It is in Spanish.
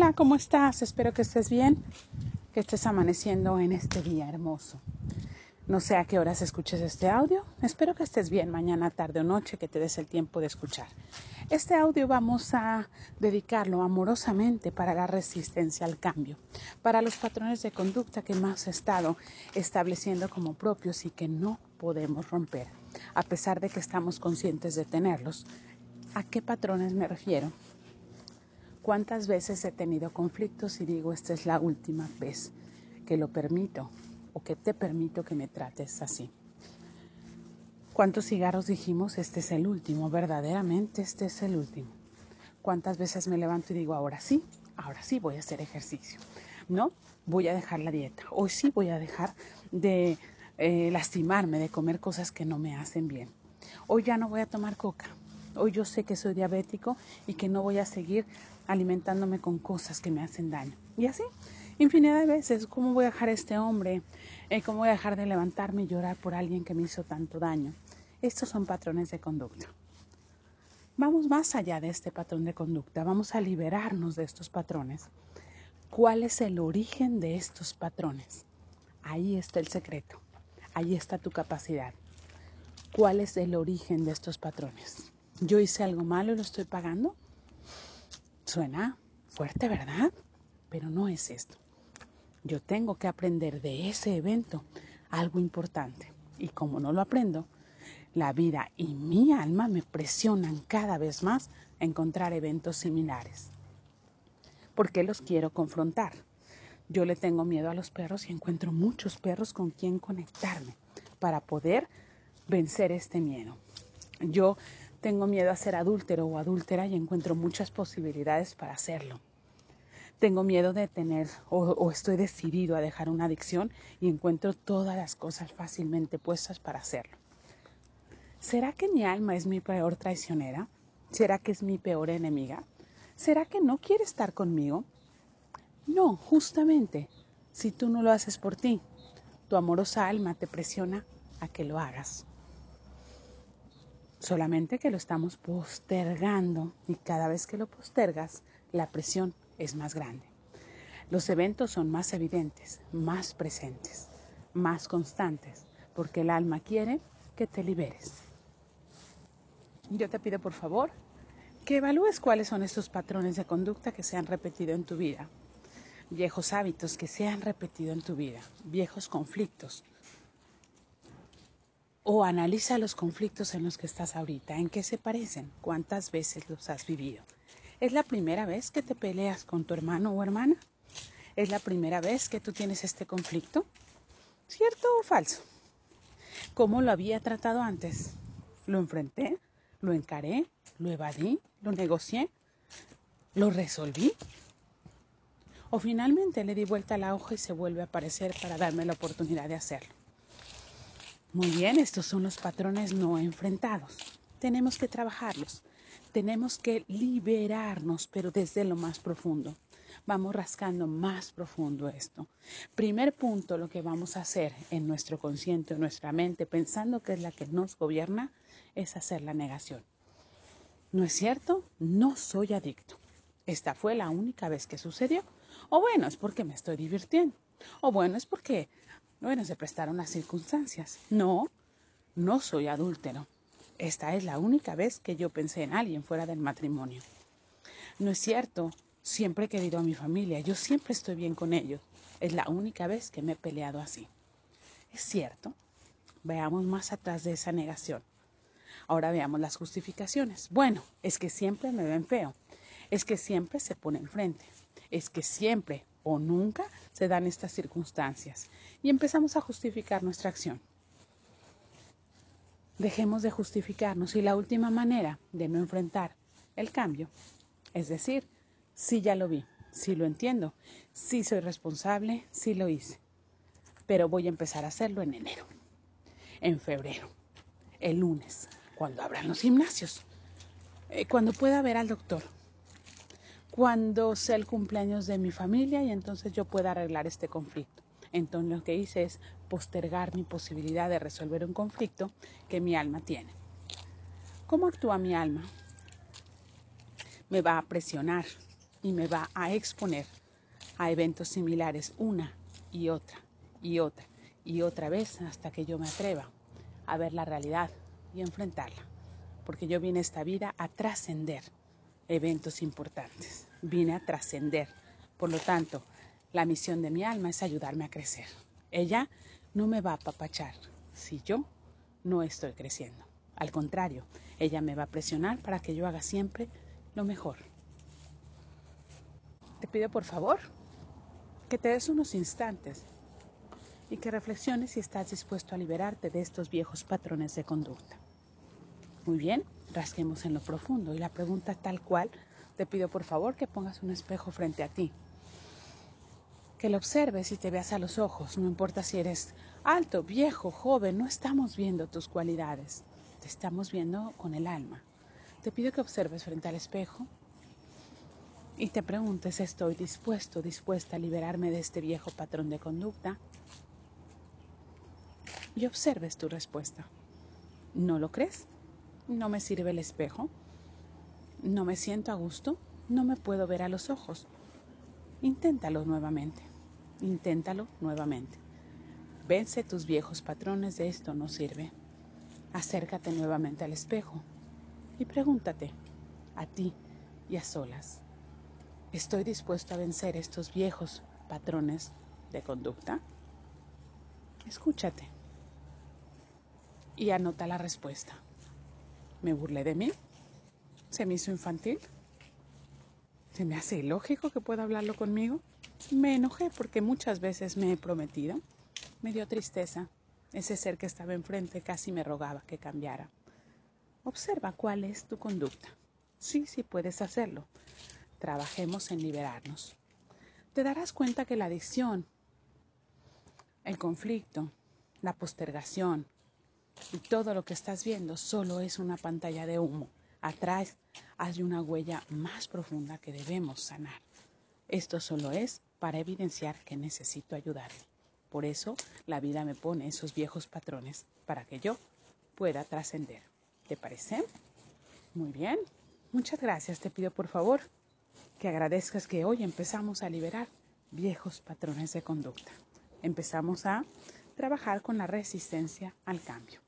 Hola, ¿cómo estás? Espero que estés bien, que estés amaneciendo en este día hermoso. No sé a qué horas escuches este audio. Espero que estés bien mañana, tarde o noche, que te des el tiempo de escuchar. Este audio vamos a dedicarlo amorosamente para la resistencia al cambio, para los patrones de conducta que hemos estado estableciendo como propios y que no podemos romper, a pesar de que estamos conscientes de tenerlos. ¿A qué patrones me refiero? ¿Cuántas veces he tenido conflictos y digo, esta es la última vez que lo permito o que te permito que me trates así? ¿Cuántos cigarros dijimos, este es el último? Verdaderamente, este es el último. ¿Cuántas veces me levanto y digo, ahora sí, ahora sí voy a hacer ejercicio? ¿No? Voy a dejar la dieta. Hoy sí voy a dejar de eh, lastimarme, de comer cosas que no me hacen bien. Hoy ya no voy a tomar coca. Hoy yo sé que soy diabético y que no voy a seguir alimentándome con cosas que me hacen daño. Y así, infinidad de veces, ¿cómo voy a dejar a este hombre? Eh, ¿Cómo voy a dejar de levantarme y llorar por alguien que me hizo tanto daño? Estos son patrones de conducta. Vamos más allá de este patrón de conducta, vamos a liberarnos de estos patrones. ¿Cuál es el origen de estos patrones? Ahí está el secreto, ahí está tu capacidad. ¿Cuál es el origen de estos patrones? ¿Yo hice algo malo y lo estoy pagando? Suena fuerte, ¿verdad? Pero no es esto. Yo tengo que aprender de ese evento algo importante. Y como no lo aprendo, la vida y mi alma me presionan cada vez más a encontrar eventos similares. ¿Por qué los quiero confrontar? Yo le tengo miedo a los perros y encuentro muchos perros con quien conectarme para poder vencer este miedo. Yo tengo miedo a ser adúltero o adúltera y encuentro muchas posibilidades para hacerlo. Tengo miedo de tener o, estoy decidido a dejar una adicción y encuentro todas las cosas fácilmente puestas para hacerlo. ¿Será que mi alma es mi peor traicionera? ¿Será que es mi peor enemiga? ¿Será que no quiere estar conmigo? No, justamente, si tú no lo haces por ti, tu amorosa alma te presiona a que lo hagas solamente que lo estamos postergando y cada vez que lo postergas, la presión es más grande. Los eventos son más evidentes, más presentes, más constantes, porque el alma quiere que te liberes. Yo te pido por favor que evalúes cuáles son estos patrones de conducta que se han repetido en tu vida, viejos hábitos que se han repetido en tu vida, viejos conflictos, o analiza los conflictos en los que estás ahorita, en qué se parecen, cuántas veces los has vivido. ¿Es la primera vez que te peleas con tu hermano o hermana? ¿Es la primera vez que tú tienes este conflicto? ¿Cierto o falso? ¿Cómo lo había tratado antes? ¿Lo enfrenté? ¿Lo encaré? ¿Lo evadí? ¿Lo negocié? ¿Lo resolví? ¿O finalmente le di vuelta a la hoja y se vuelve a aparecer para darme la oportunidad de hacerlo? Muy bien, estos son los patrones no enfrentados. Tenemos que trabajarlos. Tenemos que liberarnos, pero desde lo más profundo. Vamos rascando más profundo esto. Primer punto, lo que vamos a hacer en nuestro consciente, en nuestra mente, pensando que es la que nos gobierna, es hacer la negación. ¿No es cierto? No soy adicto. Esta fue la única vez que sucedió. O bueno, es porque me estoy divirtiendo. O bueno, es porque bueno, se prestaron las circunstancias. No, no soy adúltero. Esta es la única vez que yo pensé en alguien fuera del matrimonio. No es cierto, siempre he querido a mi familia, yo siempre estoy bien con ellos. Es la única vez que me he peleado así. Es cierto. Veamos más atrás de esa negación. Ahora veamos las justificaciones. Bueno, es que siempre me ven feo. Es que siempre se pone enfrente. Es que siempre o nunca se dan estas circunstancias y empezamos a justificar nuestra acción. Dejemos de justificarnos y la última manera de no enfrentar el cambio, es decir, sí ya lo vi, sí lo entiendo, sí soy responsable, sí lo hice, pero voy a empezar a hacerlo en enero, en febrero, el lunes, cuando abran los gimnasios, eh, cuando pueda ver al doctor, cuando sea el cumpleaños de mi familia y entonces yo pueda arreglar este conflicto. Entonces lo que hice es postergar mi posibilidad de resolver un conflicto que mi alma tiene. ¿Cómo actúa mi alma? Me va a presionar y me va a exponer a eventos similares una y otra y otra y otra vez hasta que yo me atreva a ver la realidad y enfrentarla. Porque yo vine esta vida a trascender eventos importantes. Vine a trascender. Por lo tanto, la misión de mi alma es ayudarme a crecer. Ella no me va a apapachar si yo no estoy creciendo. Al contrario, ella me va a presionar para que yo haga siempre lo mejor. Te pido por favor que te des unos instantes y que reflexiones si estás dispuesto a liberarte de estos viejos patrones de conducta. Muy bien, rasquemos en lo profundo y la pregunta tal cual, te pido por favor que pongas un espejo frente a ti. Que lo observes y te veas a los ojos, no importa si eres alto, viejo, joven, no estamos viendo tus cualidades, te estamos viendo con el alma. Te pido que observes frente al espejo y te preguntes, ¿estoy dispuesto, dispuesta a liberarme de este viejo patrón de conducta? Y observes tu respuesta. ¿No lo crees? ¿No me sirve el espejo? ¿No me siento a gusto? ¿No me puedo ver a los ojos? Inténtalo nuevamente. Inténtalo nuevamente. Vence tus viejos patrones de esto no sirve. Acércate nuevamente al espejo y pregúntate a ti y a solas. ¿Estoy dispuesto a vencer estos viejos patrones de conducta? Escúchate y anota la respuesta. ¿Me burlé de mí? ¿Se me hizo infantil? ¿Se me hace ilógico que pueda hablarlo conmigo? Me enojé porque muchas veces me he prometido. Me dio tristeza. Ese ser que estaba enfrente casi me rogaba que cambiara. Observa cuál es tu conducta. Sí, sí puedes hacerlo trabajemos en liberarnos. Te darás cuenta que la adicción, el conflicto, la postergación y todo lo que estás viendo solo es una pantalla de humo. Atrás hay una huella más profunda que debemos sanar. Esto solo es para evidenciar que necesito ayudarme. Por eso la vida me pone esos viejos patrones para que yo pueda trascender. ¿Te parece? Muy bien. Muchas gracias. Te pido por favor que agradezcas que hoy empezamos a liberar viejos patrones de conducta. Empezamos a trabajar con la resistencia al cambio.